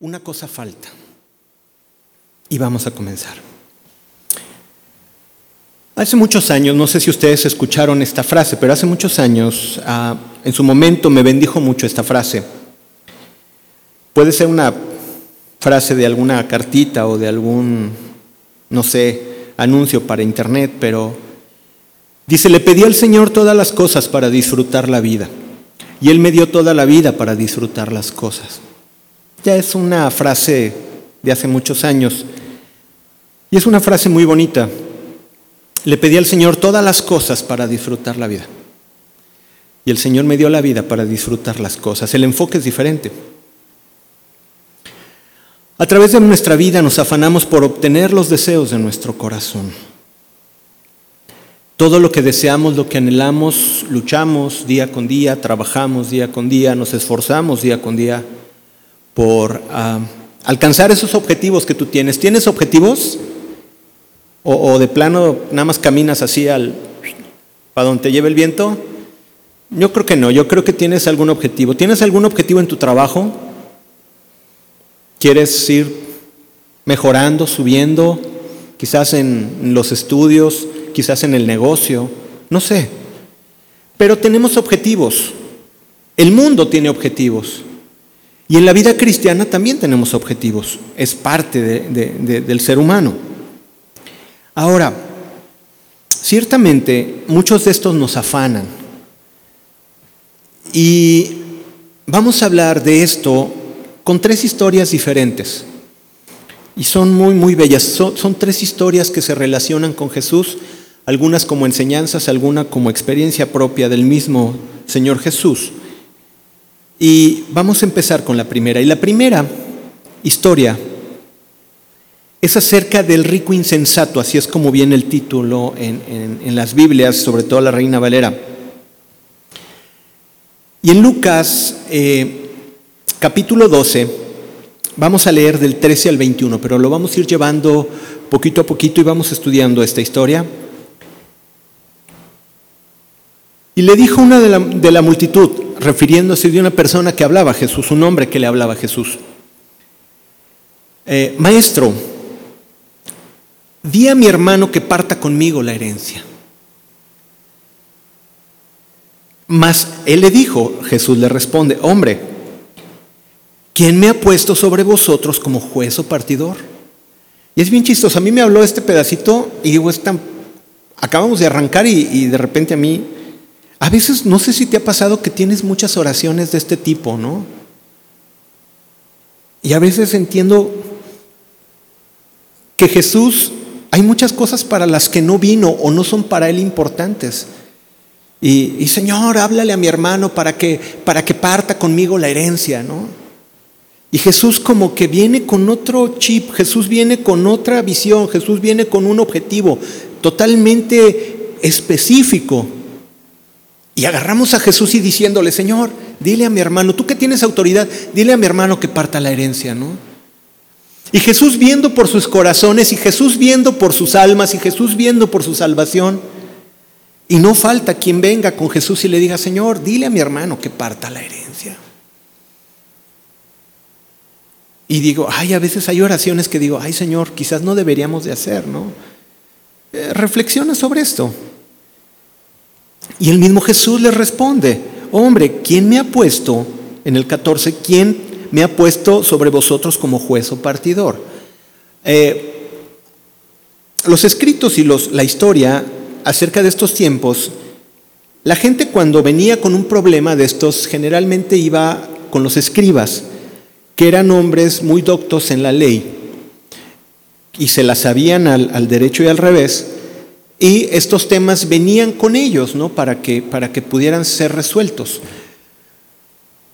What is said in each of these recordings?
una cosa falta. Y vamos a comenzar. Hace muchos años, no sé si ustedes escucharon esta frase, pero hace muchos años, ah, en su momento me bendijo mucho esta frase. Puede ser una frase de alguna cartita o de algún, no sé, anuncio para internet, pero dice, le pedí al Señor todas las cosas para disfrutar la vida, y Él me dio toda la vida para disfrutar las cosas. Ya es una frase de hace muchos años, y es una frase muy bonita. Le pedí al Señor todas las cosas para disfrutar la vida. Y el Señor me dio la vida para disfrutar las cosas. El enfoque es diferente. A través de nuestra vida nos afanamos por obtener los deseos de nuestro corazón. Todo lo que deseamos, lo que anhelamos, luchamos día con día, trabajamos día con día, nos esforzamos día con día por ah, alcanzar esos objetivos que tú tienes. ¿Tienes objetivos? O, de plano nada más caminas así al para donde te lleve el viento? Yo creo que no, yo creo que tienes algún objetivo. ¿Tienes algún objetivo en tu trabajo? ¿Quieres ir mejorando, subiendo? Quizás en los estudios, quizás en el negocio, no sé. Pero tenemos objetivos. El mundo tiene objetivos. Y en la vida cristiana también tenemos objetivos. Es parte del ser humano. Ahora, ciertamente muchos de estos nos afanan. Y vamos a hablar de esto con tres historias diferentes. Y son muy, muy bellas. Son, tres historias que se relacionan con Jesús, algunas como enseñanzas, algunas como experiencia propia del mismo Señor Jesús. Y vamos a empezar con la primera. Y la primera historia es acerca del rico insensato, así es como viene el título en, las Biblias, sobre todo la Reina Valera. Y en Lucas eh, capítulo 12, vamos a leer del 13 al 21, pero lo vamos a ir llevando poquito a poquito y vamos estudiando esta historia. Y le dijo una de la, de la multitud, refiriéndose de una persona que hablaba a Jesús, un hombre que le hablaba a Jesús, eh, Maestro, di a mi hermano que parta conmigo la herencia. Mas él le dijo, Jesús le responde, hombre, ¿quién me ha puesto sobre vosotros como juez o partidor? Y es bien chistoso, a mí me habló este pedacito y digo, es tan, acabamos de arrancar y de repente a mí, a veces no sé si te ha pasado que tienes muchas oraciones de este tipo, ¿no? Y a veces entiendo que Jesús hay muchas cosas para las que no vino o no son para él importantes. Y, Señor, háblale a mi hermano para que, para que parta conmigo la herencia, ¿no? Y Jesús como que viene con otro chip, Jesús viene con otra visión, Jesús viene con un objetivo totalmente específico. Y agarramos a Jesús y diciéndole, Señor, dile a mi hermano, tú que tienes autoridad, dile a mi hermano que parta la herencia, ¿no? Y Jesús viendo por sus corazones y Jesús viendo por sus almas y Jesús viendo por su salvación. Y no falta quien venga con Jesús y le diga, Señor, dile a mi hermano que parta la herencia. Y digo, ay, a veces hay oraciones que digo, ay Señor, quizás no deberíamos de hacer, ¿no? Eh, reflexiona sobre esto. Y el mismo Jesús le responde, hombre, ¿quién me ha puesto en el 14? ¿Quién me ha puesto sobre vosotros como juez o partidor. Eh, los escritos y la historia acerca de estos tiempos, la gente cuando venía con un problema de estos generalmente iba con los escribas, que eran hombres muy doctos en la ley y se la sabían al derecho y al revés, y estos temas venían con ellos, ¿no? Para que, para que pudieran ser resueltos.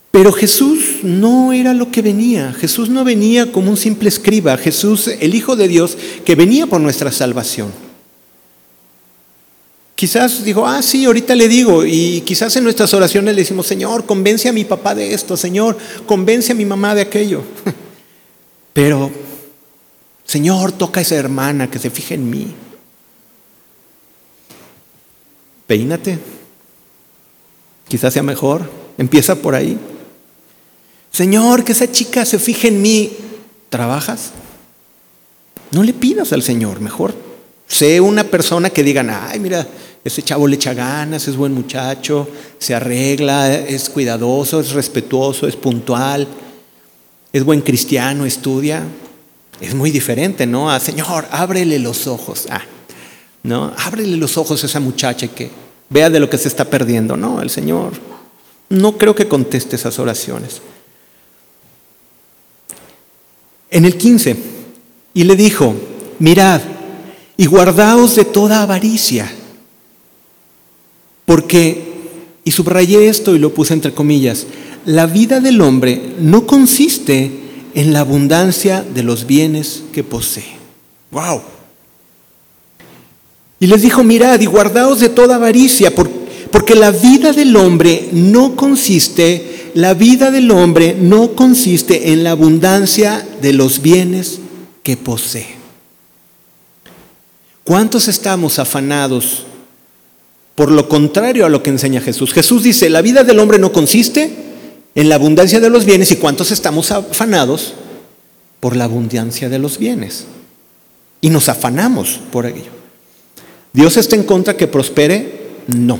Pero Jesús no era lo que venía. Jesús no venía como un simple escriba. Jesús, el Hijo de Dios, que venía por nuestra salvación. Quizás digo, ah, sí, ahorita le digo, y quizás en nuestras oraciones le decimos, Señor, convence a mi papá de esto, Señor, convence a mi mamá de aquello. Pero, Señor, toca a esa hermana que se fije en mí. Peínate. Quizás sea mejor. Empieza por ahí. Señor, que esa chica se fije en mí. ¿Trabajas? No le pidas al Señor, mejor sé una persona que digan, ay, mira, ese chavo le echa ganas, es buen muchacho, se arregla, es cuidadoso, es respetuoso, es puntual, es buen cristiano, estudia. Es muy diferente, ¿no? A Señor, ábrele los ojos. Ah, ¿no? Ábrele los ojos a esa muchacha que vea de lo que se está perdiendo. No, el Señor no creo que conteste esas oraciones. En el 15, y le dijo, mirad y guardaos de toda avaricia, porque, y subrayé esto y lo puse entre comillas, la vida del hombre no consiste en la abundancia de los bienes que posee. ¡Wow! Y les dijo, mirad y guardaos de toda avaricia, porque la vida del hombre no consiste, la vida del hombre no consiste en la abundancia de los bienes que posee. ¿Cuántos estamos afanados por lo contrario a lo que enseña Jesús? Jesús dice, la vida del hombre no consiste en la abundancia de los bienes y cuántos estamos afanados por la abundancia de los bienes. Y nos afanamos por ello. ¿Dios está en contra que prospere? No.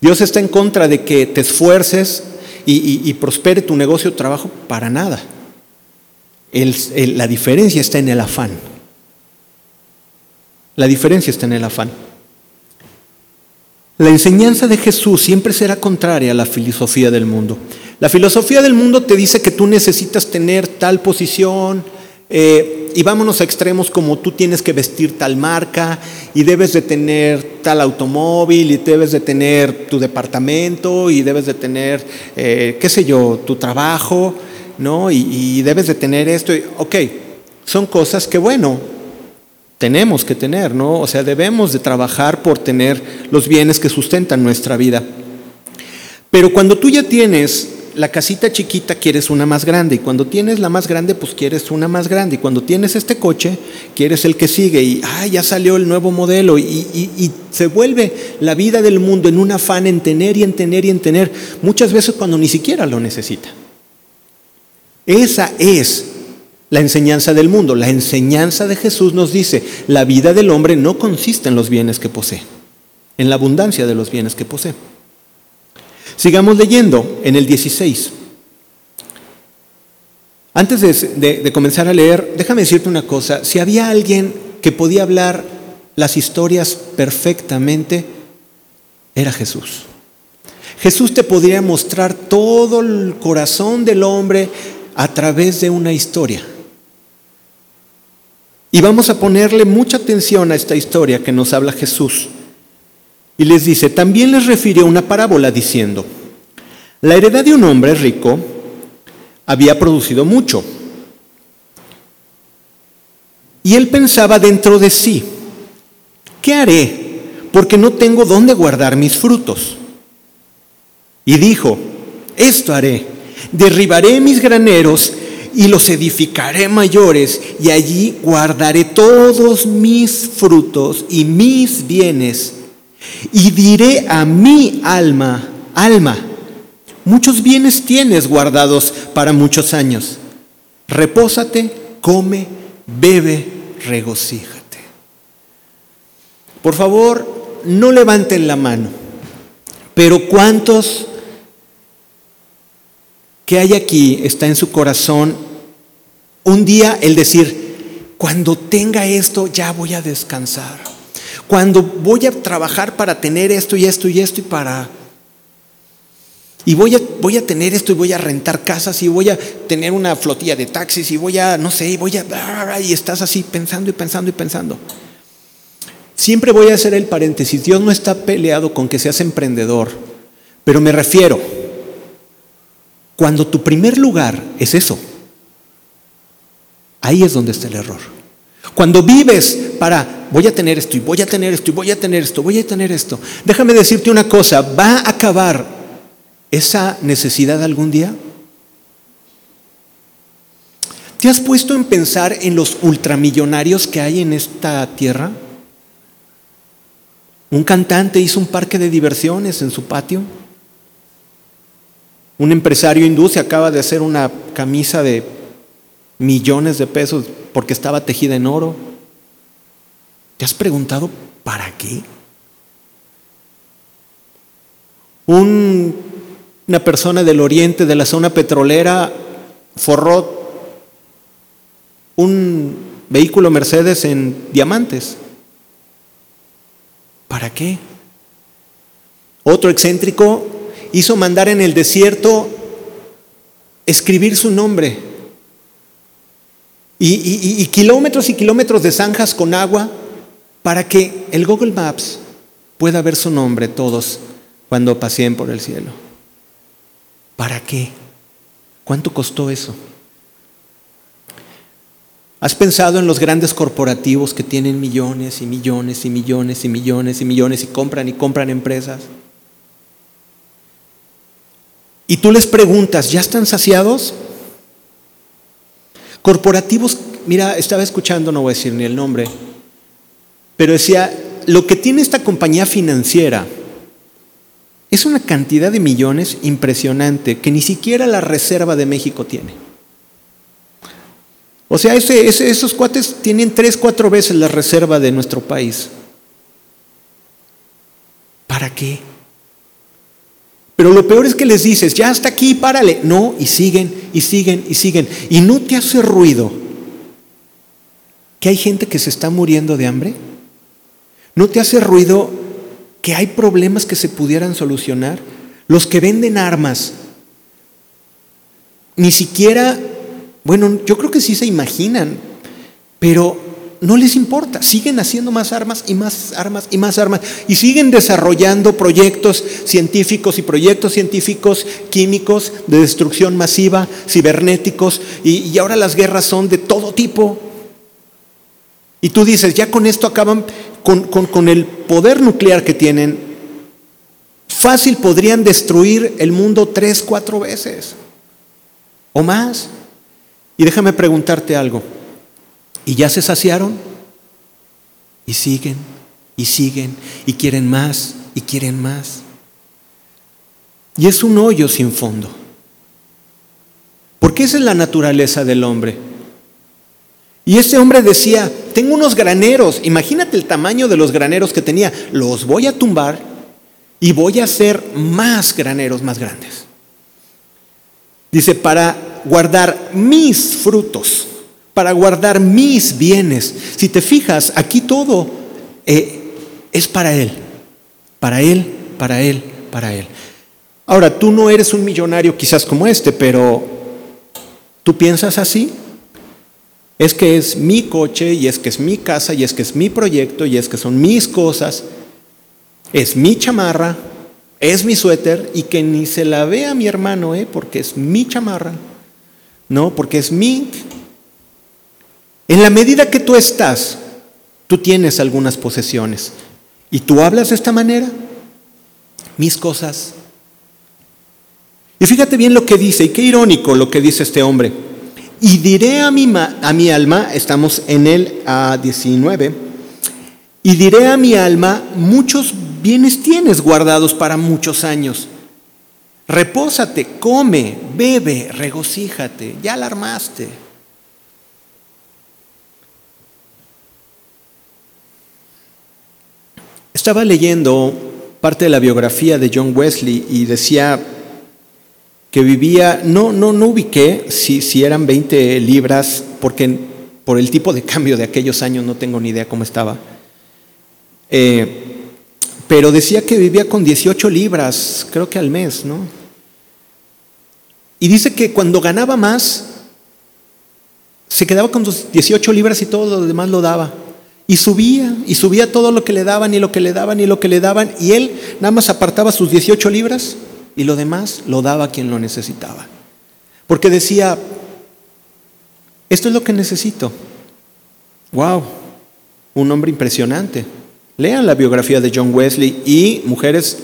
Dios está en contra de que te esfuerces y, prospere tu negocio o trabajo para nada. la diferencia está en el afán. La diferencia está en el afán. La enseñanza de Jesús siempre será contraria a la filosofía del mundo. La filosofía del mundo te dice que tú necesitas tener tal posición, eh, y vámonos a extremos como tú tienes que vestir tal marca y debes de tener tal automóvil y debes de tener tu departamento y debes de tener, eh, qué sé yo, tu trabajo, ¿no? Y, y debes de tener esto. Ok, son cosas que, bueno, tenemos que tener, ¿no? O sea, debemos de trabajar por tener los bienes que sustentan nuestra vida. Pero cuando tú ya tienes la casita chiquita, quieres una más grande. Y cuando tienes la más grande, pues quieres una más grande. Y cuando tienes este coche, quieres el que sigue. Y ah, ya salió el nuevo modelo. Y, y se vuelve la vida del mundo en un afán en tener y en tener y en tener. Muchas veces cuando ni siquiera lo necesita. Esa es la enseñanza del mundo. La enseñanza de Jesús nos dice, la vida del hombre no consiste en los bienes que posee, en la abundancia de los bienes que posee. Sigamos leyendo en el 16. Antes de, de, comenzar a leer, déjame decirte una cosa, si había alguien que podía hablar las historias perfectamente, era Jesús. Jesús te podría mostrar todo el corazón del hombre a través de una historia. Y vamos a ponerle mucha atención a esta historia que nos habla Jesús. Y les dice, también les refirió una parábola diciendo, la heredad de un hombre rico había producido mucho. Y él pensaba dentro de sí, ¿qué haré? Porque no tengo dónde guardar mis frutos. Y dijo, esto haré, derribaré mis graneros y los edificaré mayores, y allí guardaré todos mis frutos y mis bienes. Y diré a mi alma, alma, muchos bienes tienes guardados para muchos años. Repósate, come, bebe, regocíjate. Por favor, no levanten la mano, pero ¿cuántos que hay aquí está en su corazón un día el decir, cuando tenga esto ya voy a descansar. Cuando voy a trabajar para tener esto y esto y esto y para... Y voy a, voy a tener esto y voy a rentar casas y voy a tener una flotilla de taxis y voy a, no sé, y voy a... Y estás así pensando y pensando y pensando. Siempre voy a hacer el paréntesis. Dios no está peleado con que seas emprendedor, pero me refiero cuando tu primer lugar es eso, ahí es donde está el error. Cuando vives para, voy a tener esto y voy a tener esto y voy a tener esto, voy a tener esto, déjame decirte una cosa, ¿va a acabar esa necesidad algún día? ¿Te has puesto en pensar en los ultramillonarios que hay en esta tierra? Un cantante hizo un parque de diversiones en su patio. Un empresario hindú se acaba de hacer una camisa de millones de pesos porque estaba tejida en oro. ¿Te has preguntado para qué? una persona del oriente, de la zona petrolera, forró un vehículo Mercedes en diamantes. ¿Para qué? Otro excéntrico hizo mandar en el desierto escribir su nombre. Y, kilómetros y kilómetros de zanjas con agua para que el Google Maps pueda ver su nombre todos cuando paseen por el cielo. ¿Para qué? ¿Cuánto costó eso? ¿Has pensado en los grandes corporativos que tienen millones y millones y millones y millones y millones y compran y compran empresas? Y tú les preguntas, ¿ya están saciados? Corporativos, mira, estaba escuchando, no voy a decir ni el nombre, pero decía, lo que tiene esta compañía financiera es una cantidad de millones impresionante que ni siquiera la Reserva de México tiene. O sea, esos cuates tienen tres, cuatro veces la reserva de nuestro país. ¿Para qué? Pero lo peor es que les dices, ya hasta aquí, párale. No, y siguen, y siguen, y siguen. Y no te hace ruido que hay gente que se está muriendo de hambre. No te hace ruido que hay problemas que se pudieran solucionar. Los que venden armas, ni siquiera bueno, yo creo que sí se imaginan, pero no les importa, siguen haciendo más armas y más armas y más armas y siguen desarrollando proyectos científicos y proyectos científicos químicos de destrucción masiva, cibernéticos y, ahora las guerras son de todo tipo. Y tú dices, ya con esto acaban, con, con el poder nuclear que tienen, fácil podrían destruir el mundo tres, cuatro veces o más. Y déjame preguntarte algo. ¿Y ya se saciaron? Y siguen, y siguen, y quieren más, y quieren más. Y es un hoyo sin fondo. Porque esa es la naturaleza del hombre. Y ese hombre decía, tengo unos graneros, imagínate el tamaño de los graneros que tenía, los voy a tumbar y voy a hacer más graneros más grandes. Dice, para guardar mis frutos, para guardar mis bienes. Si te fijas, aquí todo eh, es para Él, para Él, para Él, para Él. Ahora, tú no eres un millonario quizás como este, pero ¿tú piensas así? Es que es mi coche y es que es mi casa y es que es mi proyecto y es que son mis cosas, es mi chamarra, es mi suéter y que ni se la vea mi hermano, ¿eh? porque es mi chamarra, no, porque es mi. En la medida que tú estás, tú tienes algunas posesiones. Y tú hablas de esta manera, mis cosas. Y fíjate bien lo que dice, y qué irónico lo que dice este hombre. Y diré a mi, a mi alma, estamos en el a 19, y diré a mi alma, muchos bienes tienes guardados para muchos años. Repósate, come, bebe, regocíjate, ya la armaste. Estaba leyendo parte de la biografía de John Wesley y decía que vivía, no, no, no ubiqué si, si eran 20 libras, porque por el tipo de cambio de aquellos años no tengo ni idea cómo estaba. Eh, pero decía que vivía con 18 libras, creo que al mes, ¿no? Y dice que cuando ganaba más, se quedaba con sus 18 libras y todo lo demás lo daba. Y subía, y subía todo lo que le daban, y lo que le daban, y lo que le daban. Y él nada más apartaba sus 18 libras y lo demás lo daba a quien lo necesitaba. Porque decía, esto es lo que necesito. ¡Wow! Un hombre impresionante. Lean la biografía de John Wesley y mujeres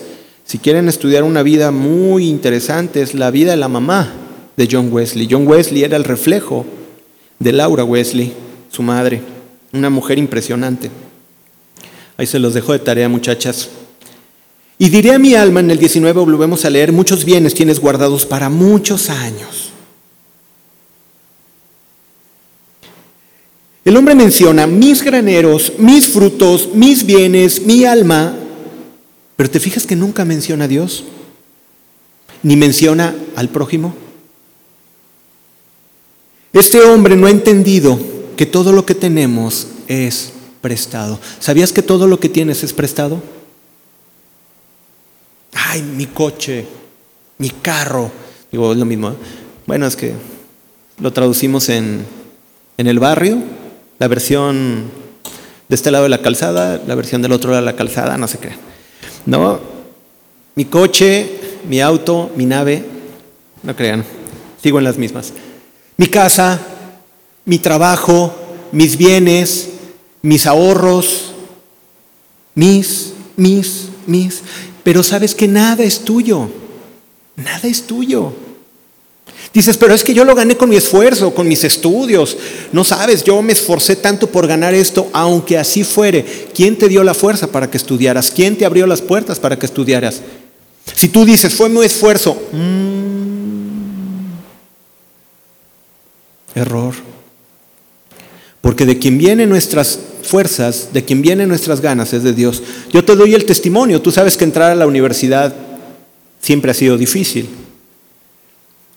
si quieren estudiar una vida muy interesante, es la vida de la mamá de John Wesley. John Wesley era el reflejo de Laura Wesley, su madre, una mujer impresionante. Ahí se los dejo de tarea, muchachas. Y diré a mi alma en el 19, volvemos a leer, muchos bienes tienes guardados para muchos años. El hombre menciona mis graneros, mis frutos, mis bienes, mi alma, pero te fijas que nunca menciona a Dios, ni menciona al prójimo. Este hombre no ha entendido que todo lo que tenemos es prestado. ¿Sabías que todo lo que tienes es prestado? Ay, mi coche, mi carro. Digo, es lo mismo. ¿eh? Bueno, es que lo traducimos en, en el barrio, la versión de este lado de la calzada, la versión del otro lado de la calzada, no sé qué. No, mi coche, mi auto, mi nave, no crean, sigo en las mismas. Mi casa, mi trabajo, mis bienes, mis ahorros, mis, mis, mis pero sabes que nada es tuyo, nada es tuyo. Dices, pero es que yo lo gané con mi esfuerzo, con mis estudios. No sabes, yo me esforcé tanto por ganar esto, aunque así fuere. ¿Quién te dio la fuerza para que estudiaras? ¿Quién te abrió las puertas para que estudiaras? Si tú dices, fue mi esfuerzo, mmm, error. Porque de quien vienen nuestras fuerzas, de quien vienen nuestras ganas, es de Dios. Yo te doy el testimonio. Tú sabes que entrar a la universidad siempre ha sido difícil.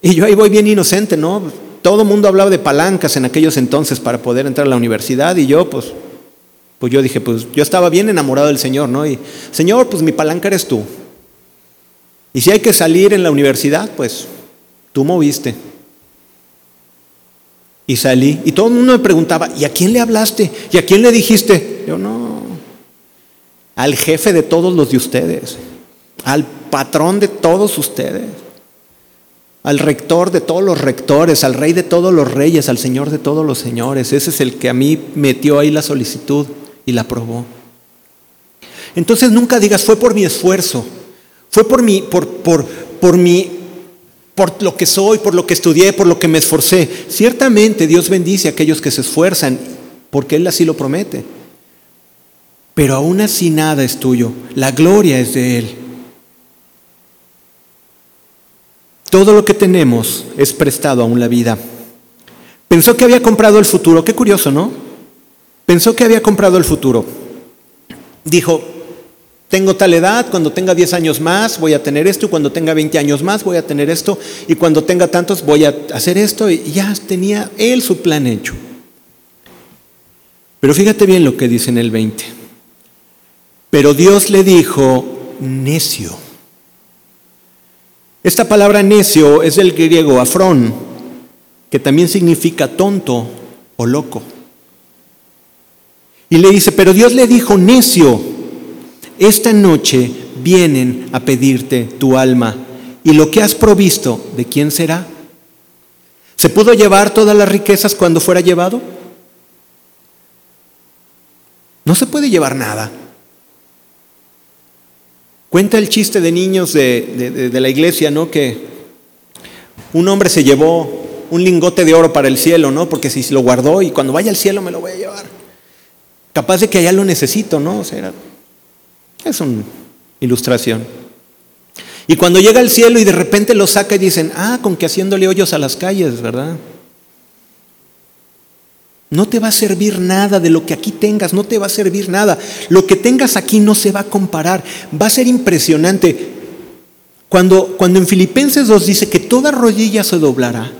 Y yo ahí voy bien inocente, ¿no? Todo el mundo hablaba de palancas en aquellos entonces para poder entrar a la universidad y yo pues, pues yo dije, pues yo estaba bien enamorado del Señor, ¿no? Y Señor, pues mi palanca eres tú. Y si hay que salir en la universidad, pues tú moviste. Y salí. Y todo el mundo me preguntaba, ¿y a quién le hablaste? ¿Y a quién le dijiste? Yo no. Al jefe de todos los de ustedes. Al patrón de todos ustedes. Al rector de todos los rectores. Al rey de todos los reyes. Al señor de todos los señores. Ese es el que a mí metió ahí la solicitud y la aprobó. Entonces nunca digas, fue por mi esfuerzo. Fue por mi, por, por, por mi por lo que soy, por lo que estudié, por lo que me esforcé. Ciertamente Dios bendice a aquellos que se esfuerzan, porque Él así lo promete. Pero aún así nada es tuyo, la gloria es de Él. Todo lo que tenemos es prestado aún la vida. Pensó que había comprado el futuro, qué curioso, ¿no? Pensó que había comprado el futuro. Dijo, tengo tal edad, cuando tenga 10 años más voy a tener esto, y cuando tenga 20 años más voy a tener esto, y cuando tenga tantos voy a hacer esto, y ya tenía él su plan hecho. Pero fíjate bien lo que dice en el 20. Pero Dios le dijo, necio. Esta palabra necio es del griego afrón, que también significa tonto o loco. Y le dice, pero Dios le dijo, necio, esta noche vienen a pedirte tu alma y lo que has provisto, ¿de quién será? ¿Se pudo llevar todas las riquezas cuando fuera llevado? No se puede llevar nada. Cuenta el chiste de niños de, la iglesia, ¿no? Que un hombre se llevó un lingote de oro para el cielo, ¿no? Porque si lo guardó y cuando vaya al cielo me lo voy a llevar. Capaz de que allá lo necesito, ¿no? O sea, es una ilustración. Y cuando llega al cielo y de repente lo saca y dicen, ah, con que haciéndole hoyos a las calles, ¿verdad? No te va a servir nada de lo que aquí tengas, no te va a servir nada. Lo que tengas aquí no se va a comparar. Va a ser impresionante. Cuando, cuando en Filipenses 2 dice que toda rodilla se doblará,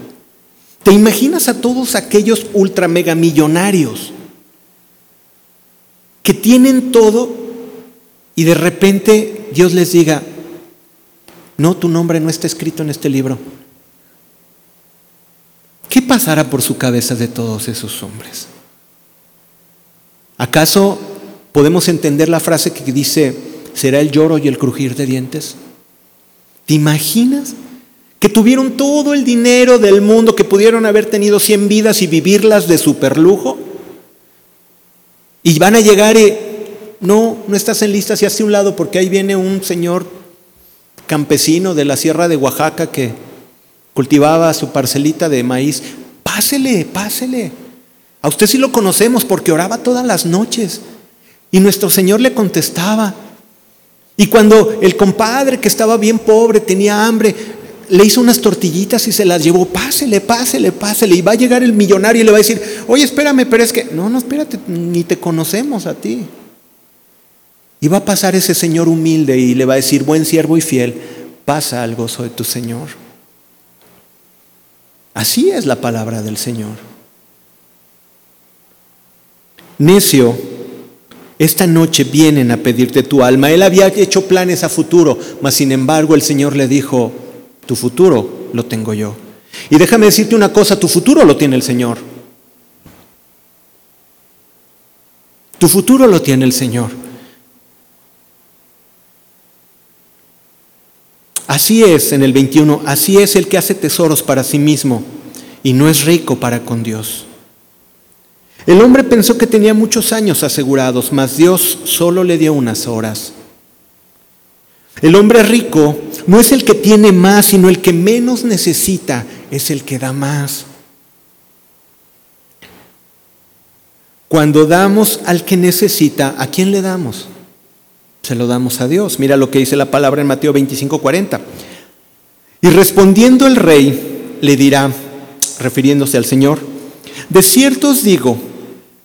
¿te imaginas a todos aquellos ultra mega millonarios que tienen todo y de repente Dios les diga, no, tu nombre no está escrito en este libro. ¿Qué pasará por su cabeza de todos esos hombres? ¿Acaso podemos entender la frase que dice, será el lloro y el crujir de dientes? ¿Te imaginas? Que tuvieron todo el dinero del mundo, que pudieron haber tenido 100 vidas y vivirlas de superlujo. Y van a llegar y no, no estás en lista, si hacia un lado, porque ahí viene un señor campesino de la sierra de Oaxaca que cultivaba su parcelita de maíz. Pásele, pásele. A usted sí lo conocemos porque oraba todas las noches. Y nuestro Señor le contestaba. Y cuando el compadre que estaba bien pobre, tenía hambre, le hizo unas tortillitas y se las llevó, pásele, pásele, pásele. Y va a llegar el millonario y le va a decir, oye, espérame, pero es que, no, no, espérate, ni te conocemos a ti. Y va a pasar ese Señor humilde y le va a decir, buen siervo y fiel, pasa al gozo de tu Señor. Así es la palabra del Señor. Necio, esta noche vienen a pedirte tu alma. Él había hecho planes a futuro, mas sin embargo el Señor le dijo, tu futuro lo tengo yo. Y déjame decirte una cosa, tu futuro lo tiene el Señor. Tu futuro lo tiene el Señor. Así es en el 21, así es el que hace tesoros para sí mismo y no es rico para con Dios. El hombre pensó que tenía muchos años asegurados, mas Dios solo le dio unas horas. El hombre rico no es el que tiene más, sino el que menos necesita, es el que da más. Cuando damos al que necesita, ¿a quién le damos? Se lo damos a Dios. Mira lo que dice la palabra en Mateo 25, 40. Y respondiendo el rey le dirá, refiriéndose al Señor, de cierto os digo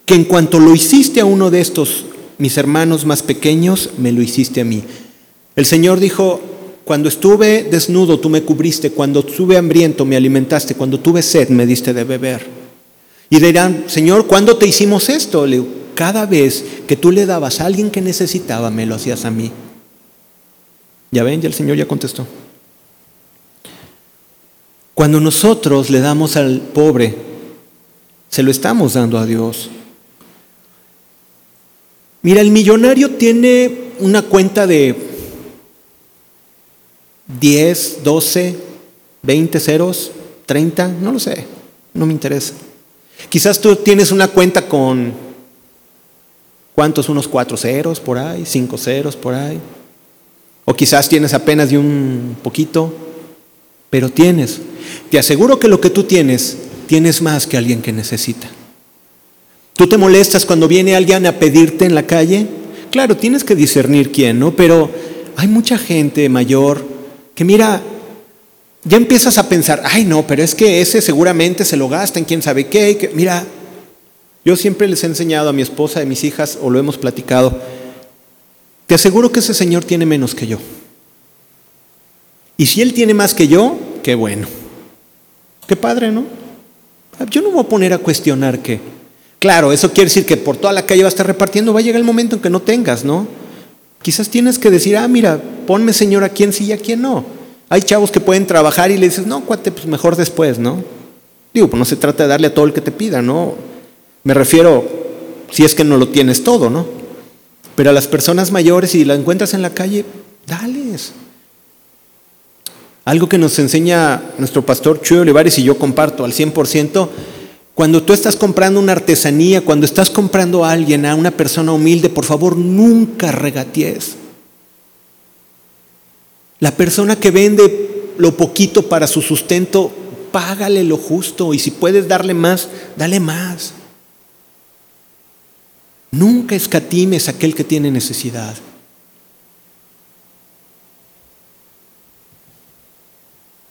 que en cuanto lo hiciste a uno de estos, mis hermanos más pequeños, me lo hiciste a mí. El Señor dijo, cuando estuve desnudo tú me cubriste, cuando estuve hambriento me alimentaste, cuando tuve sed me diste de beber. Y dirán, Señor, ¿cuándo te hicimos esto? Le cada vez que tú le dabas a alguien que necesitaba, me lo hacías a mí. Ya ven, ya el Señor ya contestó. Cuando nosotros le damos al pobre, se lo estamos dando a Dios. Mira, el millonario tiene una cuenta de 10, 12, 20 ceros, 30, no lo sé, no me interesa. Quizás tú tienes una cuenta con ¿Cuántos? Unos cuatro ceros por ahí, cinco ceros por ahí. O quizás tienes apenas de un poquito, pero tienes. Te aseguro que lo que tú tienes, tienes más que alguien que necesita. ¿Tú te molestas cuando viene alguien a pedirte en la calle? Claro, tienes que discernir quién, ¿no? Pero hay mucha gente mayor que mira, ya empiezas a pensar, ay no, pero es que ese seguramente se lo gasta en quién sabe qué. Que, mira, yo siempre les he enseñado a mi esposa, a mis hijas, o lo hemos platicado, te aseguro que ese Señor tiene menos que yo. Y si Él tiene más que yo, qué bueno. Qué padre, ¿no? Yo no voy a poner a cuestionar que, claro, eso quiere decir que por toda la calle va a estar repartiendo, va a llegar el momento en que no tengas, ¿no? Quizás tienes que decir, ah, mira, ponme Señor a quién sí y a quién no. Hay chavos que pueden trabajar y le dices, no, cuate, pues mejor después, ¿no? Digo, pues no se trata de darle a todo el que te pida, ¿no? Me refiero, si es que no lo tienes todo, ¿no? Pero a las personas mayores, si la encuentras en la calle, dales. Algo que nos enseña nuestro pastor Chuy Olivares y yo comparto al 100%, cuando tú estás comprando una artesanía, cuando estás comprando a alguien, a una persona humilde, por favor, nunca regatees. La persona que vende lo poquito para su sustento, págale lo justo y si puedes darle más, dale más. Nunca escatimes a aquel que tiene necesidad.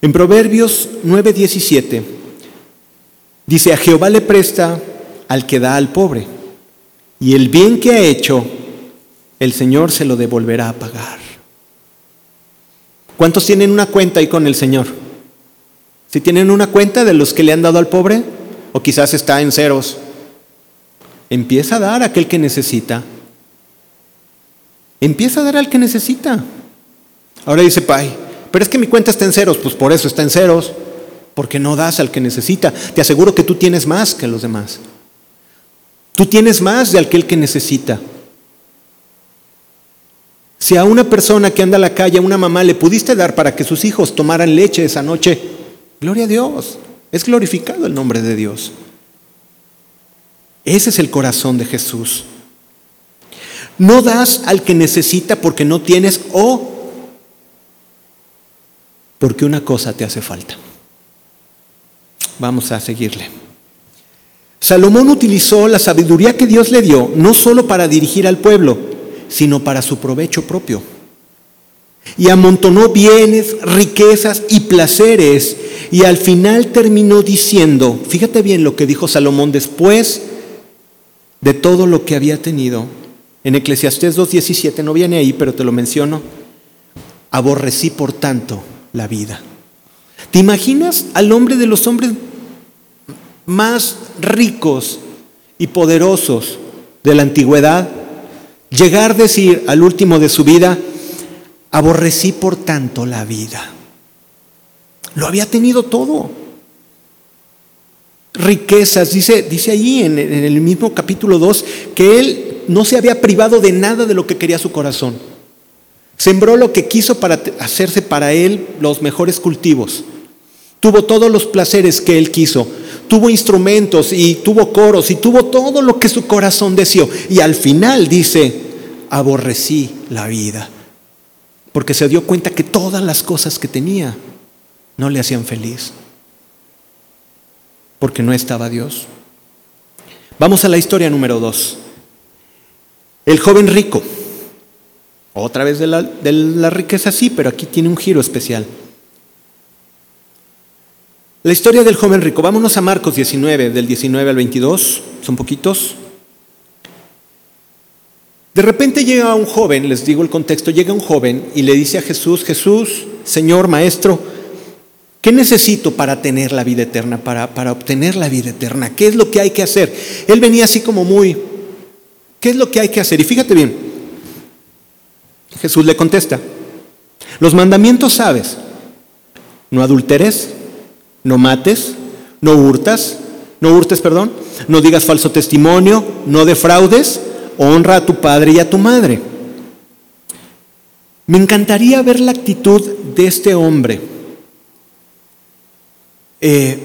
En Proverbios 9:17 dice, a Jehová le presta al que da al pobre, y el bien que ha hecho, el Señor se lo devolverá a pagar. ¿Cuántos tienen una cuenta ahí con el Señor? Si tienen una cuenta de los que le han dado al pobre, o quizás está en ceros, Empieza a dar a aquel que necesita. Empieza a dar al que necesita. Ahora dice, Pai, pero es que mi cuenta está en ceros. Pues por eso está en ceros. Porque no das al que necesita. Te aseguro que tú tienes más que los demás. Tú tienes más de aquel que necesita. Si a una persona que anda a la calle, a una mamá, le pudiste dar para que sus hijos tomaran leche esa noche, gloria a Dios. Es glorificado el nombre de Dios. Ese es el corazón de Jesús. No das al que necesita porque no tienes o porque una cosa te hace falta. Vamos a seguirle. Salomón utilizó la sabiduría que Dios le dio no solo para dirigir al pueblo, sino para su provecho propio. y amontonó bienes, riquezas y placeres. Y al final terminó diciendo, fíjate bien lo que dijo Salomón después de todo lo que había tenido. En Eclesiastés 2.17, no viene ahí, pero te lo menciono. Aborrecí por tanto la vida. ¿Te imaginas al hombre de los hombres más ricos y poderosos de la antigüedad llegar a decir al último de su vida, aborrecí por tanto la vida? Lo había tenido todo. Riquezas, dice, dice allí en, en el mismo capítulo 2 que él no se había privado de nada de lo que quería su corazón. Sembró lo que quiso para hacerse para él los mejores cultivos. Tuvo todos los placeres que él quiso. Tuvo instrumentos y tuvo coros y tuvo todo lo que su corazón deseó. Y al final dice, aborrecí la vida. Porque se dio cuenta que todas las cosas que tenía no le hacían feliz. Porque no estaba Dios. Vamos a la historia número dos. El joven rico. Otra vez de la, riqueza, sí, pero aquí tiene un giro especial. La historia del joven rico. Vámonos a Marcos 19, del 19 al 22. Son poquitos. De repente llega un joven, les digo el contexto, llega un joven y le dice a Jesús, Jesús, Señor, Maestro, ¿qué necesito para tener la vida eterna, para, para obtener la vida eterna? ¿Qué es lo que hay que hacer? Él venía así como muy, ¿qué es lo que hay que hacer? Y fíjate bien, Jesús le contesta, los mandamientos sabes, no adulteres, no mates, no hurtas, no hurtes, perdón, no digas falso testimonio, no defraudes, honra a tu padre y a tu madre. Me encantaría ver la actitud de este hombre. Eh,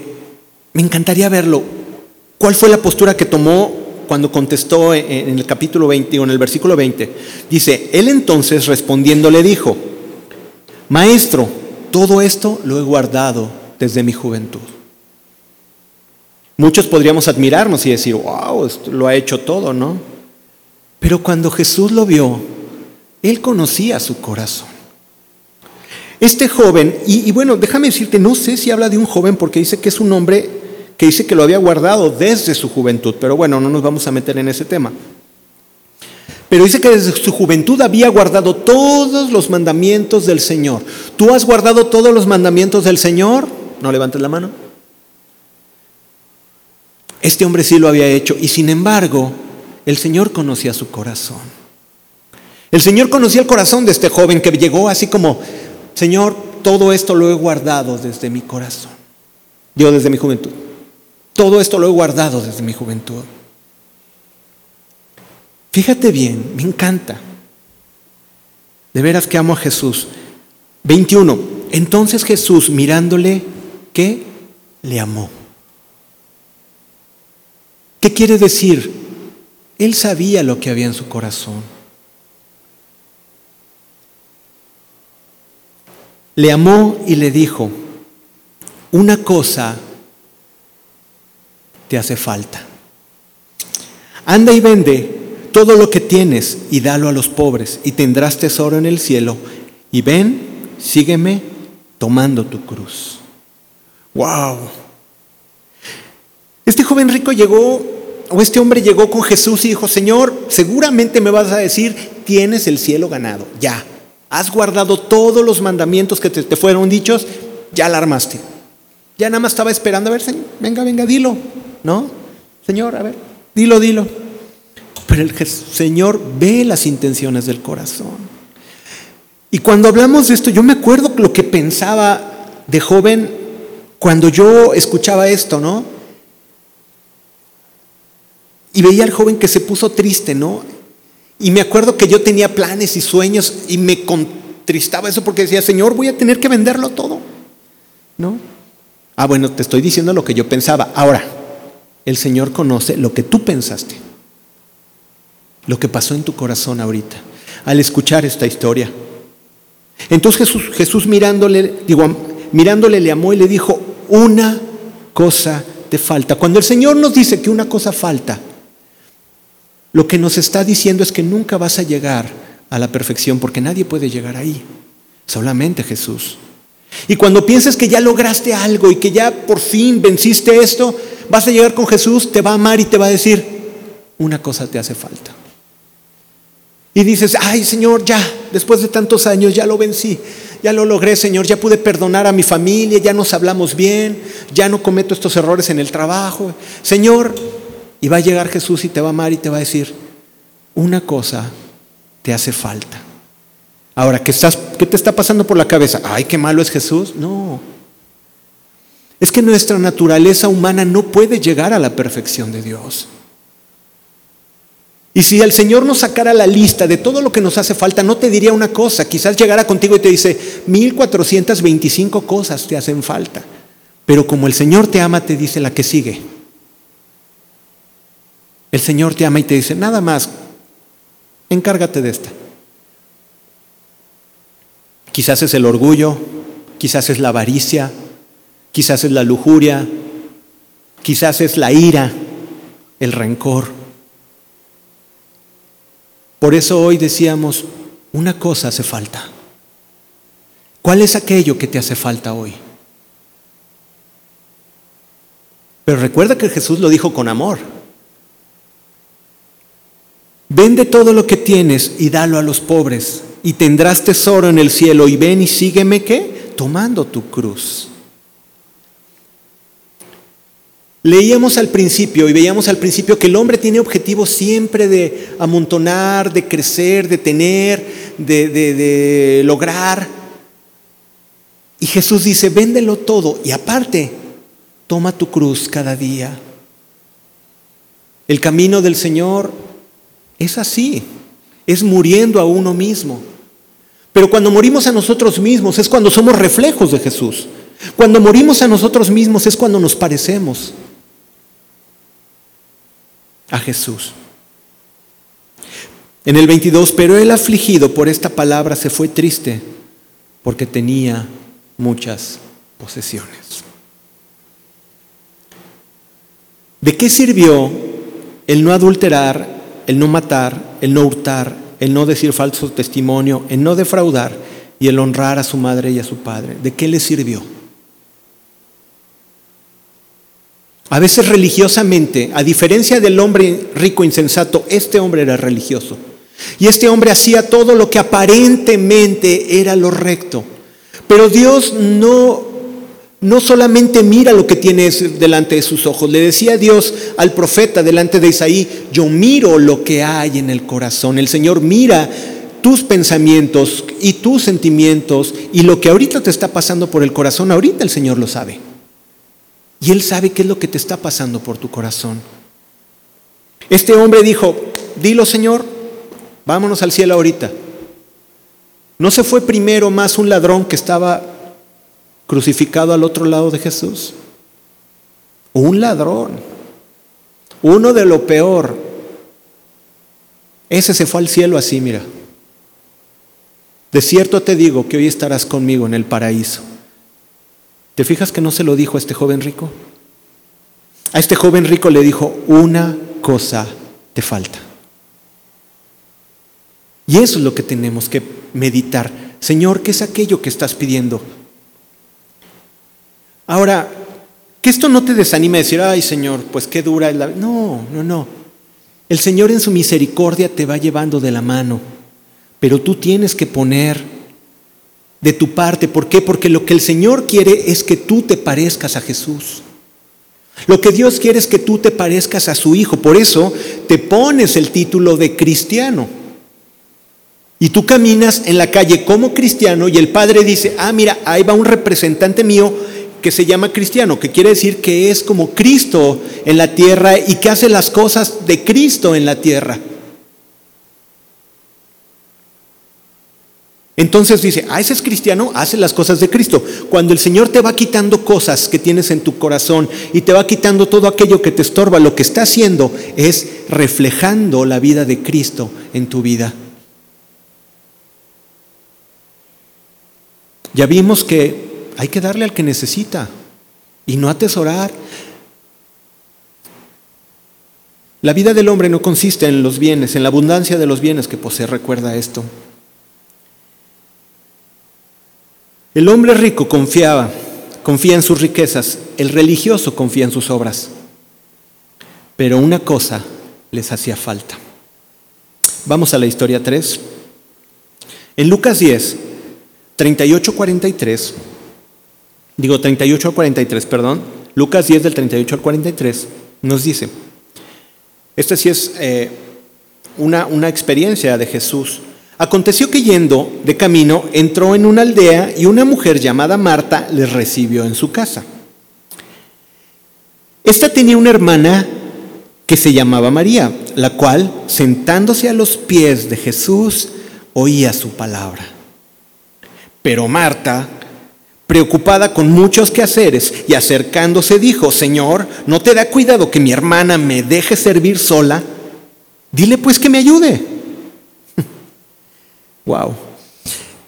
me encantaría verlo. ¿Cuál fue la postura que tomó cuando contestó en el capítulo 20 o en el versículo 20? Dice, él entonces respondiendo le dijo, Maestro, todo esto lo he guardado desde mi juventud. Muchos podríamos admirarnos y decir, wow, lo ha hecho todo, ¿no? Pero cuando Jesús lo vio, él conocía su corazón. Este joven, y, bueno, déjame decirte, no sé si habla de un joven porque dice que es un hombre que dice que lo había guardado desde su juventud, pero bueno, no nos vamos a meter en ese tema. Pero dice que desde su juventud había guardado todos los mandamientos del Señor. ¿Tú has guardado todos los mandamientos del Señor? No levantes la mano. Este hombre sí lo había hecho y sin embargo el Señor conocía su corazón. El Señor conocía el corazón de este joven que llegó así como, Señor, todo esto lo he guardado desde mi corazón. Yo desde mi juventud. Todo esto lo he guardado desde mi juventud. Fíjate bien, me encanta. De veras que amo a Jesús. 21. Entonces Jesús mirándole, ¿qué? Le amó. ¿Qué quiere decir? Él sabía lo que había en su corazón. Le amó y le dijo, una cosa te hace falta. Anda y vende todo lo que tienes y dalo a los pobres y tendrás tesoro en el cielo. Y ven, sígueme tomando tu cruz. ¡Wow! Este joven rico llegó o este hombre llegó con Jesús y dijo, Señor, seguramente me vas a decir, tienes el cielo ganado, ya. Has guardado todos los mandamientos que te, fueron dichos, ya la armaste. Ya nada más estaba esperando, a ver, venga, venga, dilo, ¿no? Señor, a ver, dilo, dilo. Pero el Señor ve las intenciones del corazón. Y cuando hablamos de esto, yo me acuerdo lo que pensaba de joven cuando yo escuchaba esto, ¿no? Y veía al joven que se puso triste, ¿no? Y me acuerdo que yo tenía planes y sueños y me contristaba eso porque decía, Señor, voy a tener que venderlo todo, ¿no? Ah, bueno, te estoy diciendo lo que yo pensaba. Ahora, el Señor conoce lo que tú pensaste, lo que pasó en tu corazón ahorita, al escuchar esta historia. Entonces Jesús, Jesús mirándole, digo, mirándole le amó y le dijo, una cosa te falta. Cuando el Señor nos dice que una cosa falta, lo que nos está diciendo es que nunca vas a llegar a la perfección porque nadie puede llegar ahí. Solamente Jesús. Y cuando pienses que ya lograste algo y que ya por fin venciste esto, vas a llegar con Jesús, te va a amar y te va a decir, una cosa te hace falta. Y dices, ay Señor, ya, después de tantos años ya lo vencí, ya lo logré Señor, ya pude perdonar a mi familia, ya nos hablamos bien, ya no cometo estos errores en el trabajo. Señor, y va a llegar Jesús y te va a amar y te va a decir, una cosa te hace falta. Ahora, ¿qué, estás, ¿qué te está pasando por la cabeza? Ay, qué malo es Jesús. No. Es que nuestra naturaleza humana no puede llegar a la perfección de Dios. Y si el Señor nos sacara la lista de todo lo que nos hace falta, no te diría una cosa. Quizás llegara contigo y te dice, 1425 cosas te hacen falta. Pero como el Señor te ama, te dice la que sigue. El Señor te ama y te dice, nada más, encárgate de esta. Quizás es el orgullo, quizás es la avaricia, quizás es la lujuria, quizás es la ira, el rencor. Por eso hoy decíamos, una cosa hace falta. ¿Cuál es aquello que te hace falta hoy? Pero recuerda que Jesús lo dijo con amor. Vende todo lo que tienes y dalo a los pobres y tendrás tesoro en el cielo y ven y sígueme qué? Tomando tu cruz. Leíamos al principio y veíamos al principio que el hombre tiene objetivo siempre de amontonar, de crecer, de tener, de, de lograr. Y Jesús dice, véndelo todo y aparte, toma tu cruz cada día. El camino del Señor es así es muriendo a uno mismo. Pero cuando morimos a nosotros mismos es cuando somos reflejos de Jesús. Cuando morimos a nosotros mismos es cuando nos parecemos a Jesús. En el 22, pero él afligido por esta palabra se fue triste porque tenía muchas posesiones. ¿De qué sirvió el no adulterar el no matar, el no hurtar, el no decir falso testimonio, el no defraudar y el honrar a su madre y a su padre. ¿De qué le sirvió? A veces religiosamente, a diferencia del hombre rico insensato, este hombre era religioso. Y este hombre hacía todo lo que aparentemente era lo recto. Pero Dios no no solamente mira lo que tienes delante de sus ojos. Le decía Dios al profeta delante de Isaí, yo miro lo que hay en el corazón. El Señor mira tus pensamientos y tus sentimientos y lo que ahorita te está pasando por el corazón, ahorita el Señor lo sabe. Y Él sabe qué es lo que te está pasando por tu corazón. Este hombre dijo, dilo Señor, vámonos al cielo ahorita. No se fue primero más un ladrón que estaba crucificado al otro lado de Jesús. Un ladrón, uno de lo peor. Ese se fue al cielo así, mira. De cierto te digo que hoy estarás conmigo en el paraíso. ¿Te fijas que no se lo dijo a este joven rico? A este joven rico le dijo, una cosa te falta. Y eso es lo que tenemos que meditar. Señor, ¿qué es aquello que estás pidiendo? Ahora, que esto no te desanime a decir, ay Señor, pues qué dura es la... No, no, no. El Señor en su misericordia te va llevando de la mano, pero tú tienes que poner de tu parte. ¿Por qué? Porque lo que el Señor quiere es que tú te parezcas a Jesús. Lo que Dios quiere es que tú te parezcas a su Hijo. Por eso te pones el título de cristiano. Y tú caminas en la calle como cristiano y el Padre dice, ah, mira, ahí va un representante mío que se llama cristiano, que quiere decir que es como Cristo en la tierra y que hace las cosas de Cristo en la tierra. Entonces dice, ah, ese es cristiano, hace las cosas de Cristo. Cuando el Señor te va quitando cosas que tienes en tu corazón y te va quitando todo aquello que te estorba, lo que está haciendo es reflejando la vida de Cristo en tu vida. Ya vimos que hay que darle al que necesita y no atesorar. La vida del hombre no consiste en los bienes, en la abundancia de los bienes que posee, recuerda esto. El hombre rico confiaba, confía en sus riquezas, el religioso confía en sus obras. Pero una cosa les hacía falta. Vamos a la historia 3. En Lucas 10, 38 43, digo 38 al 43, perdón, Lucas 10 del 38 al 43, nos dice, esta sí es eh, una, una experiencia de Jesús. Aconteció que yendo de camino entró en una aldea y una mujer llamada Marta les recibió en su casa. Esta tenía una hermana que se llamaba María, la cual, sentándose a los pies de Jesús, oía su palabra. Pero Marta, preocupada con muchos quehaceres y acercándose, dijo, Señor, ¿no te da cuidado que mi hermana me deje servir sola? Dile pues que me ayude. wow.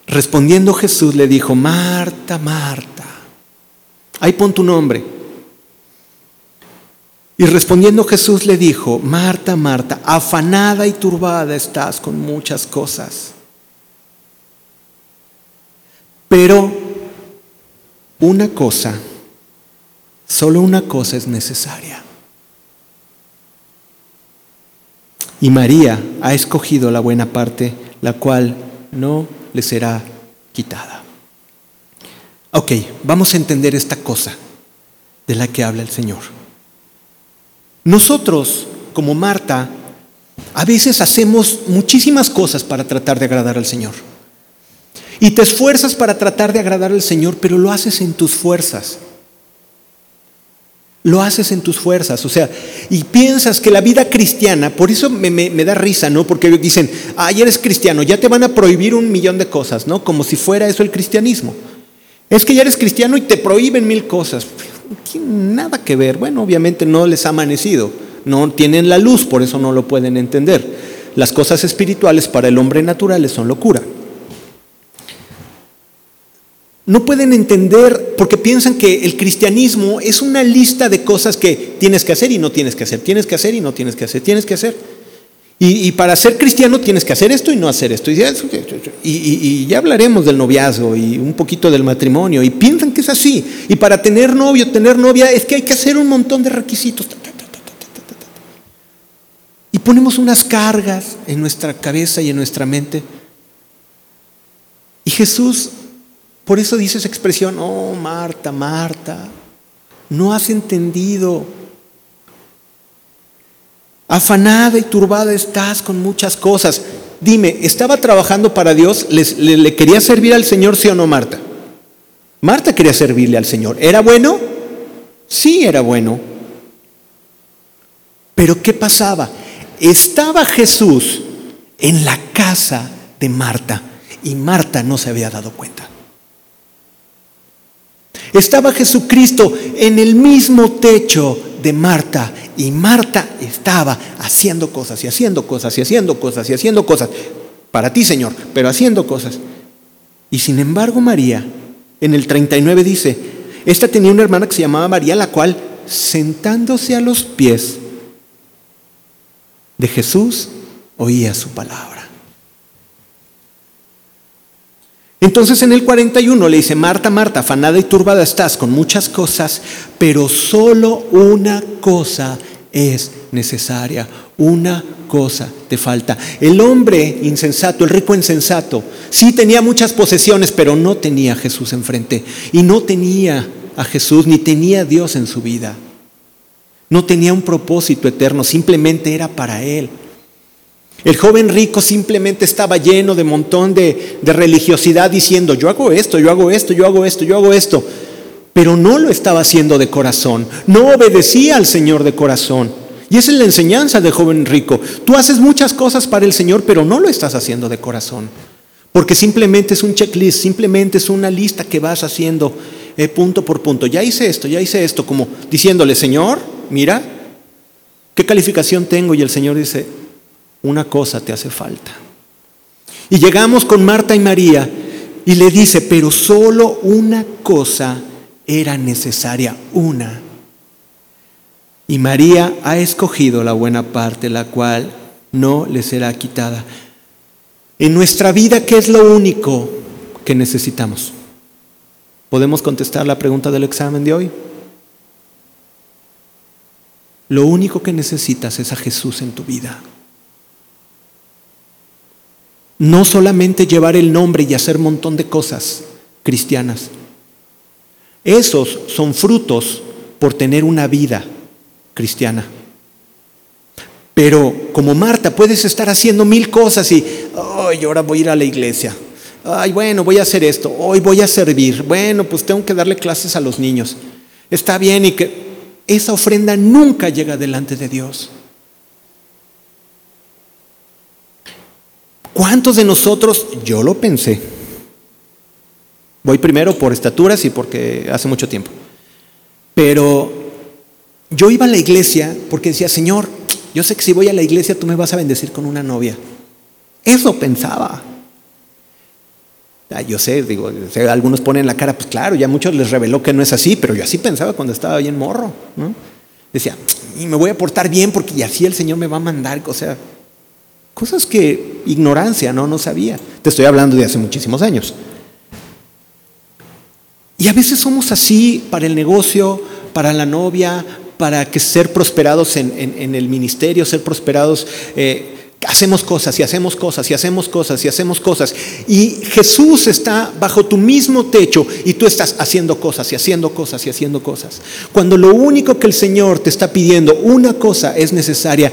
Respondiendo Jesús le dijo, Marta, Marta, ahí pon tu nombre. Y respondiendo Jesús le dijo, Marta, Marta, afanada y turbada estás con muchas cosas. Pero una cosa, solo una cosa es necesaria. Y María ha escogido la buena parte, la cual no le será quitada. Ok, vamos a entender esta cosa de la que habla el Señor. Nosotros, como Marta, a veces hacemos muchísimas cosas para tratar de agradar al Señor. Y te esfuerzas para tratar de agradar al Señor, pero lo haces en tus fuerzas. Lo haces en tus fuerzas, o sea, y piensas que la vida cristiana, por eso me, da risa, ¿no? Porque dicen, ay, eres cristiano, ya te van a prohibir un millón de cosas, ¿no? Como si fuera eso el cristianismo. Es que ya eres cristiano y te prohíben mil cosas nada que ver. Bueno, obviamente no les ha amanecido, no tienen la luz, por eso no lo pueden entender. Las cosas espirituales para el hombre natural son locura. No pueden entender porque piensan que el cristianismo es una lista de cosas que tienes que hacer y no tienes que hacer, tienes que hacer y no tienes que hacer, tienes que hacer. Y, para ser cristiano tienes que hacer esto y no hacer esto. Y, ya hablaremos del noviazgo y un poquito del matrimonio. Y piensan que es así. Y para tener novio, tener novia, es que hay que hacer un montón de requisitos. Y ponemos unas cargas en nuestra cabeza y en nuestra mente. Y Jesús, por eso dice esa expresión, oh Marta, Marta, no has entendido Afanada y turbada estás con muchas cosas. Dime, ¿estaba trabajando para Dios? ¿Le, quería servir al Señor, sí o no, Marta? Marta quería servirle al Señor. ¿Era bueno? Sí, era bueno. Pero ¿qué pasaba? Estaba Jesús en la casa de Marta y Marta no se había dado cuenta. Estaba Jesucristo en el mismo techo de Marta y Marta estaba haciendo cosas y haciendo cosas y haciendo cosas y haciendo cosas. Para ti, Señor, pero haciendo cosas. Y sin embargo, María, en el 39 dice, esta tenía una hermana que se llamaba María, la cual, sentándose a los pies de Jesús, oía su palabra. Entonces en el 41 le dice, Marta, Marta, afanada y turbada estás con muchas cosas, pero solo una cosa es necesaria, una cosa te falta. El hombre insensato, el rico insensato, sí tenía muchas posesiones, pero no tenía a Jesús enfrente. Y no tenía a Jesús, ni tenía a Dios en su vida. No tenía un propósito eterno, simplemente era para él. El joven rico simplemente estaba lleno de montón de, religiosidad diciendo, yo hago esto, yo hago esto, yo hago esto, yo hago esto. Pero no lo estaba haciendo de corazón, no obedecía al Señor de corazón. Y esa es la enseñanza del joven rico. Tú haces muchas cosas para el Señor, pero no lo estás haciendo de corazón. Porque simplemente es un checklist, simplemente es una lista que vas haciendo eh, punto por punto. Ya hice esto, ya hice esto, como diciéndole, Señor, mira, ¿qué calificación tengo? Y el Señor dice, una cosa te hace falta. Y llegamos con Marta y María y le dice, pero solo una cosa era necesaria, una. Y María ha escogido la buena parte, la cual no le será quitada. En nuestra vida, ¿qué es lo único que necesitamos? ¿Podemos contestar la pregunta del examen de hoy? Lo único que necesitas es a Jesús en tu vida. No solamente llevar el nombre y hacer un montón de cosas cristianas. Esos son frutos por tener una vida cristiana. Pero como Marta puedes estar haciendo mil cosas y, ay, ahora voy a ir a la iglesia. Ay, bueno, voy a hacer esto. Hoy voy a servir. Bueno, pues tengo que darle clases a los niños. Está bien y que esa ofrenda nunca llega delante de Dios. ¿Cuántos de nosotros, yo lo pensé, voy primero por estaturas y porque hace mucho tiempo, pero yo iba a la iglesia porque decía, Señor, yo sé que si voy a la iglesia tú me vas a bendecir con una novia. Eso pensaba. Ah, yo sé, digo, algunos ponen la cara, pues claro, ya muchos les reveló que no es así, pero yo así pensaba cuando estaba bien morro, ¿no? Decía, y me voy a portar bien porque así el Señor me va a mandar, o sea, cosas que ignorancia, ¿no? No sabía. Te estoy hablando de hace muchísimos años. Y a veces somos así para el negocio, para la novia, para que ser prosperados en, el ministerio, ser prosperados. Eh, hacemos cosas y hacemos cosas y hacemos cosas y hacemos cosas. Y Jesús está bajo tu mismo techo y tú estás haciendo cosas y haciendo cosas y haciendo cosas. Cuando lo único que el Señor te está pidiendo, una cosa es necesaria,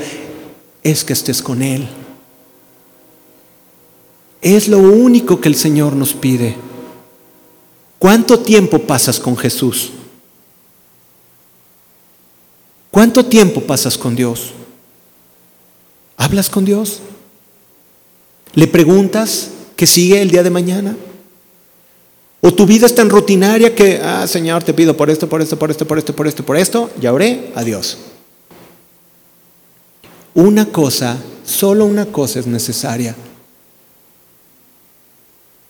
es que estés con Él. Es lo único que el Señor nos pide. ¿Cuánto tiempo pasas con Jesús? ¿Cuánto tiempo pasas con Dios? ¿Hablas con Dios? ¿Le preguntas qué sigue el día de mañana? ¿O tu vida es tan rutinaria que, ah, Señor, te pido por esto, por esto, por esto, por esto, por esto, por esto, ya oré, adiós? Una cosa, solo una cosa es necesaria.